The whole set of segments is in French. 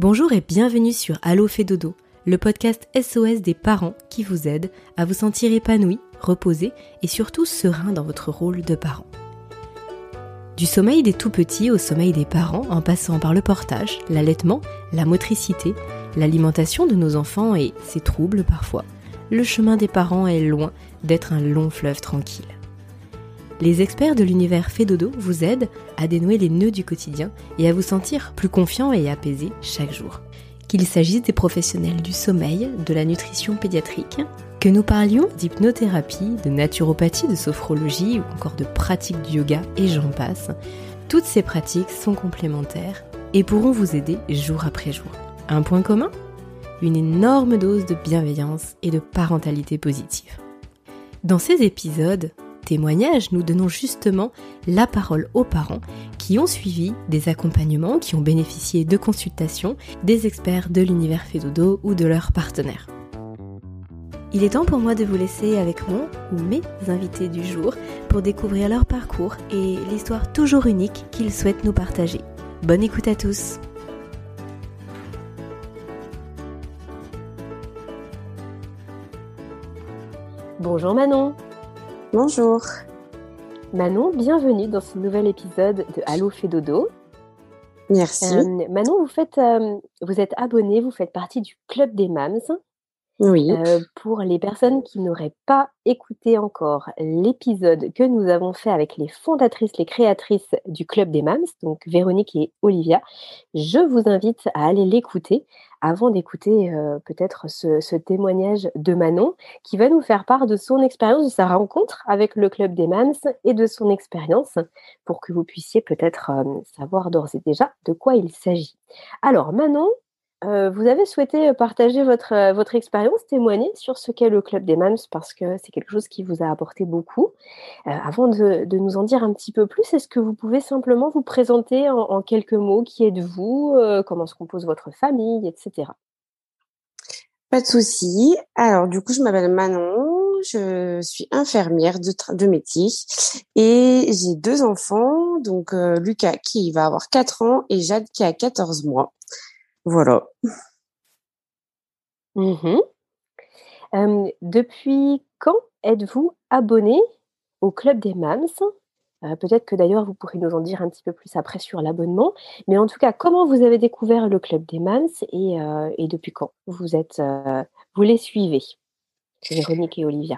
Bonjour et bienvenue sur Allo fait dodo, le podcast SOS des parents qui vous aide à vous sentir épanoui, reposé et surtout serein dans votre rôle de parent. Du sommeil des tout petits au sommeil des parents en passant par le portage, l'allaitement, la motricité, l'alimentation de nos enfants et ses troubles parfois, le chemin des parents est loin d'être un long fleuve tranquille. Les experts de l'univers Fédodo vous aident à dénouer les nœuds du quotidien et à vous sentir plus confiant et apaisé chaque jour. Qu'il s'agisse des professionnels du sommeil, de la nutrition pédiatrique, que nous parlions d'hypnothérapie, de naturopathie, de sophrologie ou encore de pratiques du yoga et j'en passe, toutes ces pratiques sont complémentaires et pourront vous aider jour après jour. Un point commun? Une énorme dose de bienveillance et de parentalité positive. Dans ces épisodes, témoignages, nous donnons justement la parole aux parents qui ont suivi des accompagnements, qui ont bénéficié de consultations des experts de l'univers Fédodo ou de leurs partenaires. Il est temps pour moi de vous laisser avec mon ou mes invités du jour pour découvrir leur parcours et l'histoire toujours unique qu'ils souhaitent nous partager. Bonne écoute à tous Bonjour Manon Bonjour. Manon, bienvenue dans ce nouvel épisode de Allo fait dodo. Merci. Euh, Manon, vous, faites, euh, vous êtes abonnée, vous faites partie du Club des Mams. Oui. Euh, pour les personnes qui n'auraient pas écouté encore l'épisode que nous avons fait avec les fondatrices, les créatrices du Club des Mams, donc Véronique et Olivia, je vous invite à aller l'écouter avant d'écouter euh, peut-être ce, témoignage de Manon qui va nous faire part de son expérience, de sa rencontre avec le Club des Mams et de son expérience pour que vous puissiez peut-être euh, savoir d'ores et déjà de quoi il s'agit. Alors Manon, euh, vous avez souhaité partager votre, votre expérience, témoigner sur ce qu'est le Club des Mams parce que c'est quelque chose qui vous a apporté beaucoup. avant de, nous en dire un petit peu plus, est-ce que vous pouvez simplement vous présenter en, quelques mots Qui êtes-vous Comment se compose votre famille, etc. Pas de souci. Alors du coup, je m'appelle Manon, je suis infirmière de, de métier et j'ai deux enfants, donc Lucas qui va avoir 4 ans et Jade qui a 14 mois. Voilà. Mmh depuis quand êtes-vous abonné au Club des Mams? Euh, Peut-être que d'ailleurs vous pourrez nous en dire un petit peu plus après sur l'abonnement. Mais en tout cas, comment vous avez découvert le Club des Mams et, euh, depuis quand vous euh, vous les suivez? Véronique et Olivia.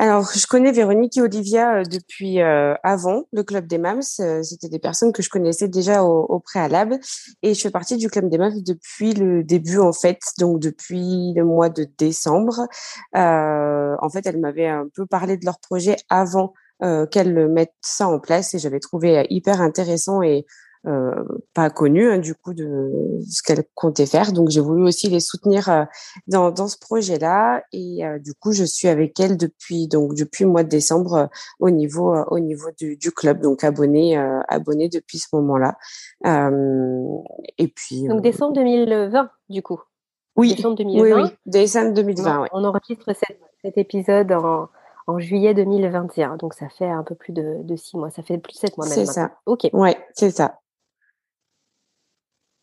Alors, je connais Véronique et Olivia euh, depuis euh, avant le Club des Mams. Euh, c'était des personnes que je connaissais déjà au, préalable. Et je fais partie du Club des Mams depuis le début, en fait, donc depuis le mois de décembre. en fait, elles m'avaient un peu parlé de leur projet avant qu'elles mettent ça en place et j'avais trouvé hyper intéressant et euh, pas connu hein, du coup de ce qu'elle comptait faire. Donc j'ai voulu aussi les soutenir euh, dans, dans ce projet-là et euh, du coup je suis avec elle depuis donc depuis le mois de décembre au niveau au niveau du, du club donc abonné abonné depuis ce moment-là. et puis donc décembre 2020 du coup. Oui. Décembre 2020. Oui, oui. Décembre 2020. On, on enregistre cet épisode en en juillet 2021. Donc ça fait un peu plus de, de six mois. Ça fait plus de sept mois même. C'est ça. Ok. Ouais, c'est ça.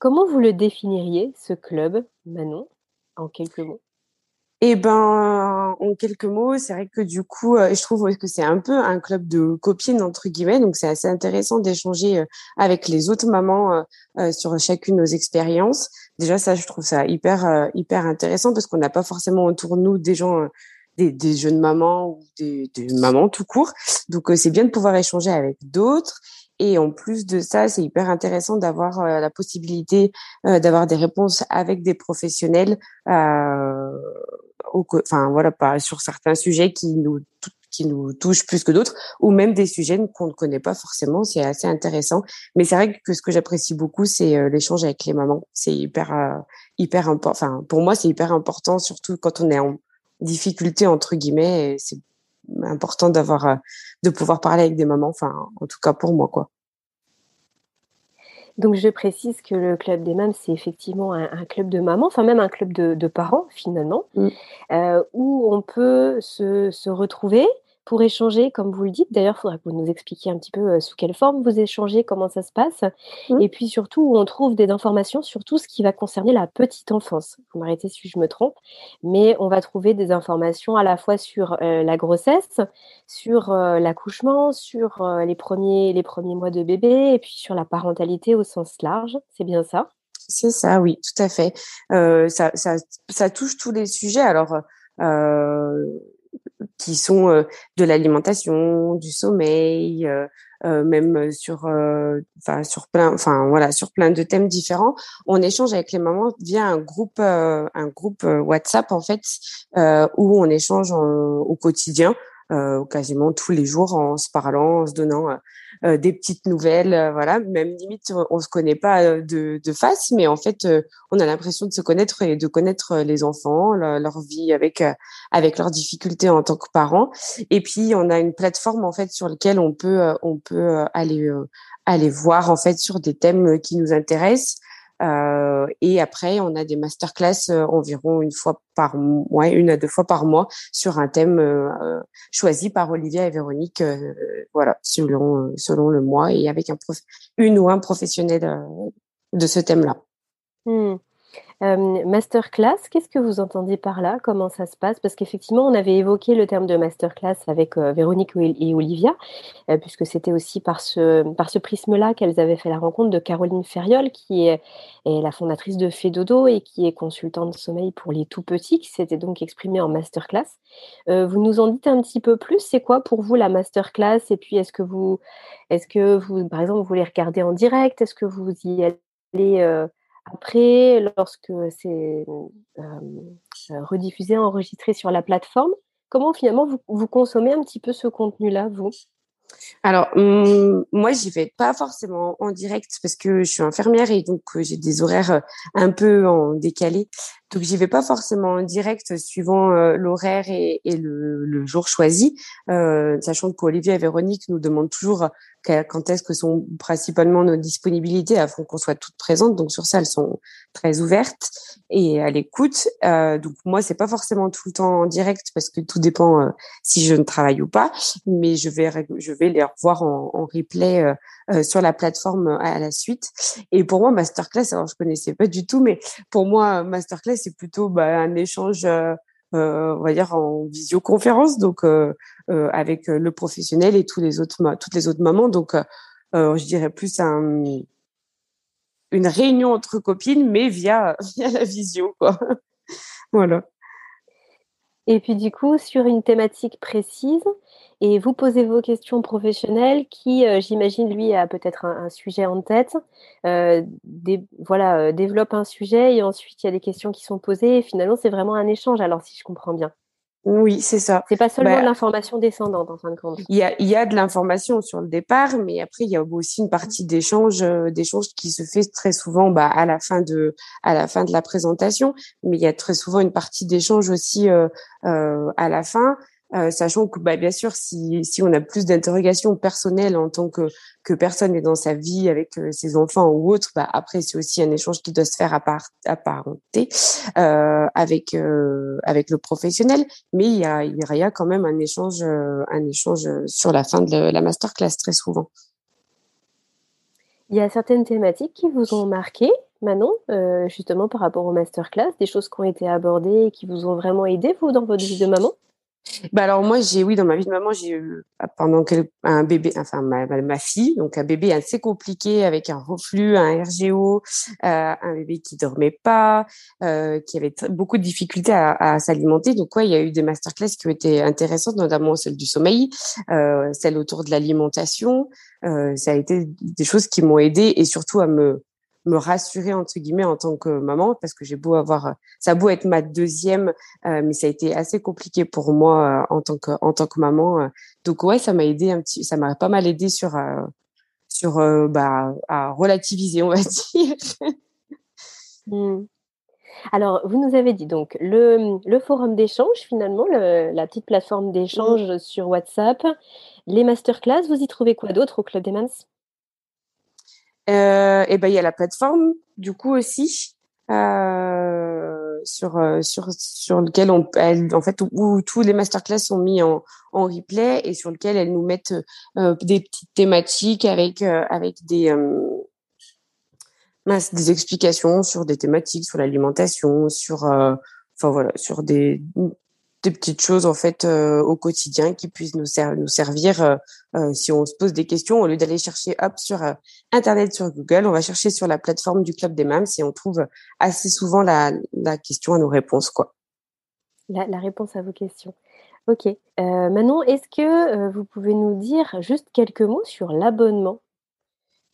Comment vous le définiriez, ce club, Manon, en quelques mots? Eh ben, en quelques mots, c'est vrai que du coup, euh, je trouve que c'est un peu un club de copines entre guillemets, donc c'est assez intéressant d'échanger euh, avec les autres mamans euh, sur chacune nos expériences. Déjà, ça, je trouve ça hyper hyper intéressant parce qu'on n'a pas forcément autour de nous des gens, des, jeunes mamans ou des mamans tout court. Donc, c'est bien de pouvoir échanger avec d'autres. Et en plus de ça, c'est hyper intéressant d'avoir euh, la possibilité euh, d'avoir des réponses avec des professionnels, euh, enfin voilà, pas sur certains sujets qui nous qui nous touchent plus que d'autres, ou même des sujets qu'on ne connaît pas forcément. C'est assez intéressant. Mais c'est vrai que ce que j'apprécie beaucoup, c'est l'échange avec les mamans. C'est hyper hyper important. Enfin, pour moi, c'est hyper important, surtout quand on est en difficulté entre guillemets. C'est important d'avoir euh, de pouvoir parler avec des mamans enfin en tout cas pour moi quoi donc je précise que le club des mamans c'est effectivement un, club de mamans enfin même un club de, parents finalement mmh. euh, où on peut se, se retrouver pour échanger, comme vous le dites. D'ailleurs, il faudra que vous nous expliquiez un petit peu sous quelle forme vous échangez, comment ça se passe, mmh. et puis surtout où on trouve des informations sur tout ce qui va concerner la petite enfance. Vous m'arrêtez si je me trompe, mais on va trouver des informations à la fois sur la grossesse, sur l'accouchement, sur les, premiers, les premiers mois de bébé, et puis sur la parentalité au sens large. C'est bien ça? C'est ça, oui, tout à fait. Euh, ça, ça, ça, touche tous les sujets. Alors, euh, qui sont euh, de l'alimentation, du sommeil, euh, euh même sur, enfin sur plein, enfin voilà, sur plein de thèmes différents. On échange avec les mamans via un groupe, un groupe WhatsApp en fait, où on échange au quotidien. Quasiment tous les jours en se parlant, en se donnant euh, des petites nouvelles, euh, voilà. Même limite, on se connaît pas euh, de, de face, mais en fait, on a l'impression de se connaître et de connaître les enfants, leur, vie avec avec leurs difficultés en tant que parents. Et puis, on a une plateforme en fait sur laquelle on peut on peut aller aller voir en fait sur des thèmes qui nous intéressent. Euh, et après, on a des masterclass euh, environ une fois par mois, une à deux fois par mois, sur un thème euh, choisi par Olivia et Véronique, voilà, selon selon le mois et avec un prof, une ou un professionnel de ce thème-là. Mmh masterclass, qu'est-ce que vous entendez par là? Comment ça se passe? Parce qu'effectivement, on avait évoqué le terme de masterclass avec Véronique et Olivia, puisque c'était aussi par ce, par ce prisme-là qu'elles avaient fait la rencontre de Caroline Ferriol, qui est, la fondatrice de Fedodo et qui est consultante de sommeil pour les tout petits, qui s'était donc exprimée en masterclass. vous nous en dites un petit peu plus. C'est quoi pour vous la masterclass? Et puis, est-ce que vous, est-ce que vous, par exemple, vous voulez regarder en direct? Est-ce que vous y allez après, lorsque c'est rediffusé, enregistré sur la plateforme, comment finalement vous, consommez un petit peu ce contenu-là, vous? Alors, mmh, moi, j'y vais pas forcément en direct parce que je suis infirmière et donc j'ai des horaires un peu en décalé. Donc, j'y vais pas forcément en direct suivant l'horaire et, le, jour choisi, euh, sachant qu'Olivier et Véronique nous demandent toujours quand est-ce que sont principalement nos disponibilités afin qu'on soit toutes présentes. Donc, sur ça, elles sont très ouvertes et à l'écoute. Euh, donc, moi, c'est pas forcément tout le temps en direct parce que tout dépend euh, si je ne travaille ou pas, mais je vais je vais les revoir en, replay euh, sur la plateforme à la suite. Et pour moi, masterclass, alors je connaissais pas du tout, mais pour moi, masterclass, c'est plutôt bah, un échange, euh, euh, on va dire en visioconférence, donc avec le professionnel et tous les autres, toutes les autres mamans. Donc, je dirais plus un, une réunion entre copines, mais via, via la visio, quoi. voilà. Et puis du coup, sur une thématique précise, et vous posez vos questions professionnelles qui, euh, j'imagine, lui, a peut-être un, sujet en tête, euh, voilà, euh, développe un sujet et ensuite il y a des questions qui sont posées et finalement c'est vraiment un échange, alors si je comprends bien. Oui, c'est ça. C'est pas seulement bah de l'information descendante en fin de compte. Il y a, y a de l'information sur le départ, mais après il y a aussi une partie d'échange, d'échange qui se fait très souvent bah, à la fin de à la fin de la présentation, mais il y a très souvent une partie d'échange aussi euh, à la fin. Euh, sachant que bah, bien sûr, si, on a plus d'interrogations personnelles en tant que, personne est dans sa vie avec euh, ses enfants ou autre, bah, après c'est aussi un échange qui doit se faire à, part, à parenté euh, avec euh, avec le professionnel, mais il y a, il y a quand même un échange un échange sur la fin de la masterclass très souvent. Il y a certaines thématiques qui vous ont marqué, Manon, justement par rapport au masterclass, des choses qui ont été abordées et qui vous ont vraiment aidé, vous, dans votre vie de maman? Bah alors moi j'ai oui dans ma vie de maman j'ai eu ah, pendant quel, un bébé enfin ma, ma, fille donc un bébé assez compliqué avec un reflux un RGO euh, un bébé qui dormait pas euh, qui avait beaucoup de difficultés à, s'alimenter. Donc ouais il y a eu des masterclass qui ont été intéressantes notamment celle du sommeil euh, celle autour de l'alimentation. Euh, ça a été des choses qui m'ont aidé et surtout à me me rassurer entre guillemets en tant que maman parce que j'ai beau avoir ça a beau être ma deuxième euh, mais ça a été assez compliqué pour moi euh, en tant que en tant que maman euh. donc ouais ça m'a aidé un petit ça m'a pas mal aidé sur sur bah à relativiser on va dire mmh. Alors, vous nous avez dit donc le, le forum d'échange, finalement, la petite plateforme d'échange sur WhatsApp, les masterclass, vous y trouvez quoi d'autre au Club des Mans? Euh, et ben il y a la plateforme du coup aussi. Euh, sur sur sur lequel on en fait où, tous les masterclass sont mis en en replay et sur lequel elles nous mettent des petites thématiques avec avec des des explications sur des thématiques, sur l'alimentation, sur, euh, enfin voilà, sur des, des petites choses en fait euh, au quotidien qui puissent nous, servir euh, euh, si on se pose des questions au lieu d'aller chercher hop sur internet sur Google, on va chercher sur la plateforme du club des mams et on trouve assez souvent la, la question à nos réponses quoi. La, la réponse à vos questions. Ok. Manon, est-ce que vous pouvez nous dire juste quelques mots sur l'abonnement?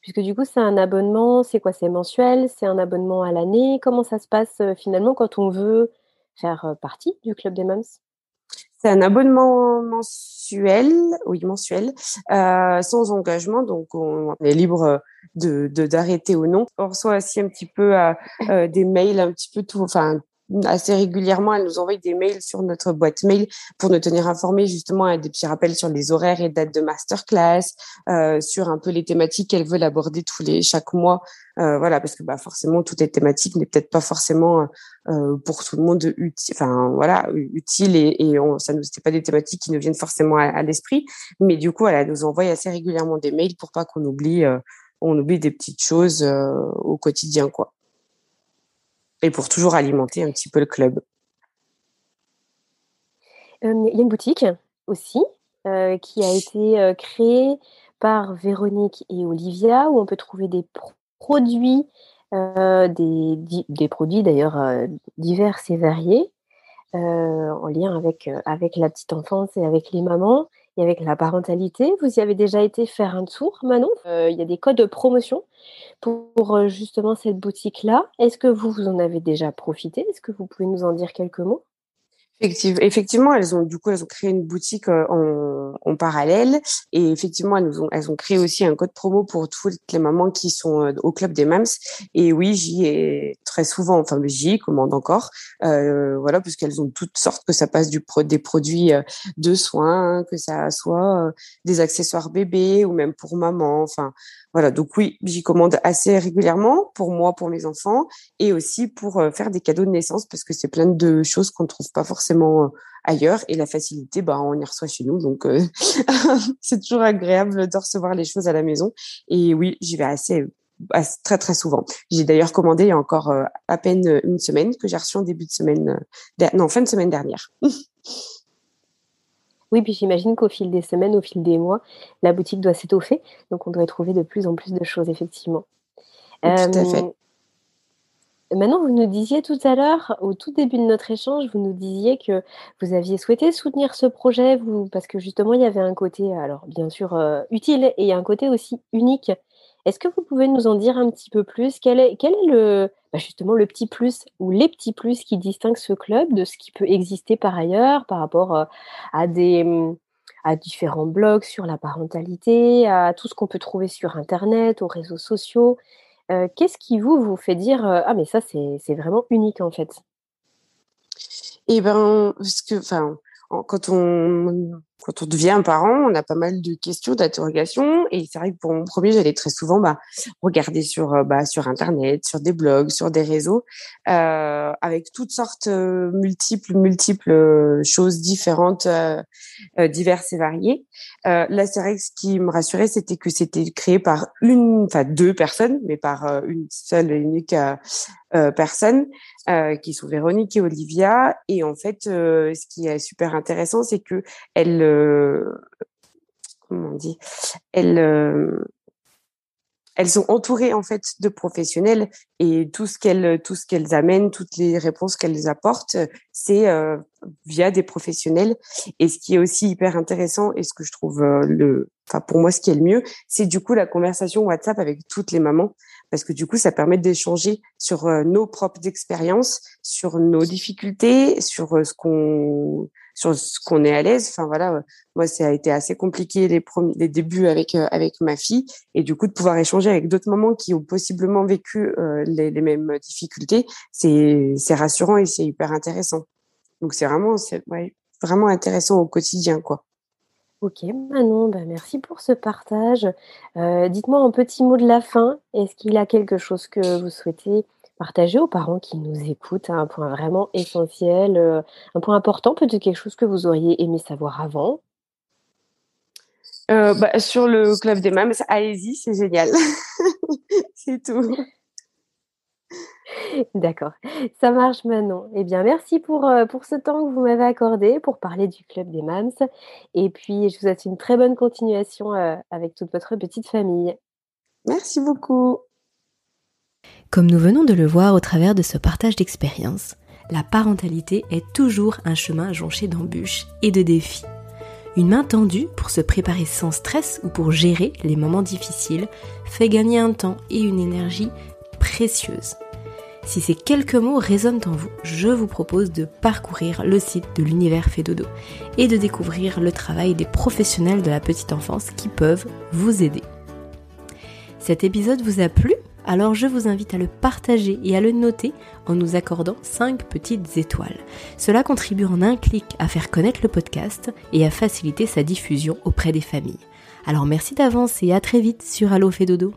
Puisque du coup, c'est un abonnement, c'est quoi? C'est mensuel? C'est un abonnement à l'année? Comment ça se passe finalement quand on veut faire euh, partie du Club des Mums c'est un abonnement mensuel, oui mensuel, euh, sans engagement, donc on est libre de d'arrêter ou non. On reçoit aussi un petit peu des mails, un petit peu tout, enfin assez régulièrement, elle nous envoie des mails sur notre boîte mail pour nous tenir informés justement à des petits rappels sur les horaires et dates de masterclass, euh, sur un peu les thématiques qu'elle veut aborder tous les chaque mois. Euh, voilà, parce que bah forcément toutes les thématiques n'est peut-être pas forcément euh, pour tout le monde utile. Enfin voilà, utile et, et on, ça nous c'était pas des thématiques qui nous viennent forcément à, l'esprit, mais du coup elle nous envoie assez régulièrement des mails pour pas qu'on oublie euh, on oublie des petites choses euh, au quotidien quoi et pour toujours alimenter un petit peu le club. Euh, il y a une boutique aussi euh, qui a été euh, créée par Véronique et Olivia où on peut trouver des produits, des, des, produits d'ailleurs divers et variés en lien avec, avec la petite enfance et avec les mamans et avec la parentalité. Vous y avez déjà été faire un tour, Manon? Euh, Il y a des codes de promotion pour, euh, justement cette boutique-là. Est-ce que vous, vous en avez déjà profité? Est-ce que vous pouvez nous en dire quelques mots? Effectivement, elles ont du coup elles ont créé une boutique euh, en, parallèle. Et effectivement elles ont elles ont créé aussi un code promo pour toutes les mamans qui sont euh, au club des mams. Et oui j'y ai très souvent enfin j'y commande encore. Euh, voilà parce qu'elles ont toutes sortes que ça passe du pro, des produits euh, de soins que ça soit des accessoires bébés ou même pour maman. Enfin voilà, donc oui, j'y commande assez régulièrement pour moi, pour mes enfants, et aussi pour euh, faire des cadeaux de naissance parce que c'est plein de choses qu'on ne trouve pas forcément euh, ailleurs. Et la facilité, bah, on y reçoit chez nous, donc euh, c'est toujours agréable de recevoir les choses à la maison. Et oui, j'y vais assez très très souvent. J'ai d'ailleurs commandé il y a encore à peine une semaine que j'ai reçu en début de semaine, non fin de semaine dernière. Oui, puis j'imagine qu'au fil des semaines, au fil des mois, la boutique doit s'étoffer. Donc, on doit trouver de plus en plus de choses, effectivement. Tout à fait. Euh, maintenant, vous nous disiez tout à l'heure, au tout début de notre échange, vous nous disiez que vous aviez souhaité soutenir ce projet, vous, parce que justement, il y avait un côté, alors bien sûr, euh, utile et un côté aussi unique est-ce que vous pouvez nous en dire un petit peu plus? Quel est, le, bah, justement le petit plus ou les petits plus qui distinguent ce club de ce qui peut exister par ailleurs par rapport euh, à des mmh, à différents blogs sur la parentalité, à tout ce qu'on peut trouver sur Internet, aux réseaux sociaux? Euh, qu'est-ce qui vous vous fait dire euh, ah mais ça c'est vraiment unique en fait? Eh ben parce que enfin quand on quand on devient parent, on a pas mal de questions, d'interrogations. Et c'est vrai que pour mon premier, j'allais très souvent bah, regarder sur, euh, bah, sur Internet, sur des blogs, sur des réseaux, euh, avec toutes sortes euh, multiples, multiples euh, choses différentes, diverses et variées. là, c'est vrai que ce qui me rassurait, c'était que c'était créé par une, enfin deux personnes, mais par une seule et unique personne, qui sont Véronique et Olivia. Et en fait, ce qui est super intéressant, c'est que elles comment on dit, elles, euh, elles sont entourées en fait de professionnels et tout ce qu'elles tout ce qu'elles amènent, toutes les réponses qu'elles apportent, c'est euh, via des professionnels. Et ce qui est aussi hyper intéressant et ce que je trouve euh, le, enfin pour moi ce qui est le mieux, c'est du coup la conversation WhatsApp avec toutes les mamans parce que du coup ça permet d'échanger sur nos propres expériences, sur nos difficultés, sur ce qu'on sur ce qu'on est à l'aise. Enfin voilà, euh, moi ça a été assez compliqué les premiers, les débuts avec euh, avec ma fille et du coup de pouvoir échanger avec d'autres mamans qui ont possiblement vécu euh, les, mêmes difficultés, c'est c'est rassurant et c'est hyper intéressant. Donc c'est vraiment c'est vraiment intéressant au quotidien quoi. Ok Manon, bah merci pour ce partage. Euh, Dites-moi un petit mot de la fin. Est-ce qu'il y a quelque chose que vous souhaitez partager aux parents qui nous écoutent? Un point vraiment essentiel, euh, un point important, peut-être quelque chose que vous auriez aimé savoir avant? Euh, bah, Sur le club des mâmes, allez-y, c'est génial. c'est tout. D'accord, ça marche maintenant. Eh bien, merci pour, euh, pour ce temps que vous m'avez accordé pour parler du club des mams. Et puis, je vous souhaite une très bonne continuation avec toute votre petite famille. Merci beaucoup. Comme nous venons de le voir au travers de ce partage d'expérience, la parentalité est toujours un chemin jonché d'embûches et de défis. Une main tendue pour se préparer sans stress ou pour gérer les moments difficiles fait gagner un temps et une énergie précieuse. Si ces quelques mots résonnent en vous, je vous propose de parcourir le site de l'univers Fédodo et de découvrir le travail des professionnels de la petite enfance qui peuvent vous aider. Cet épisode vous a plu? Alors je vous invite à le partager et à le noter en nous accordant 5 petites étoiles. Cela contribue en un clic à faire connaître le podcast et à faciliter sa diffusion auprès des familles. Alors merci d'avance et à très vite sur Allo Fédodo.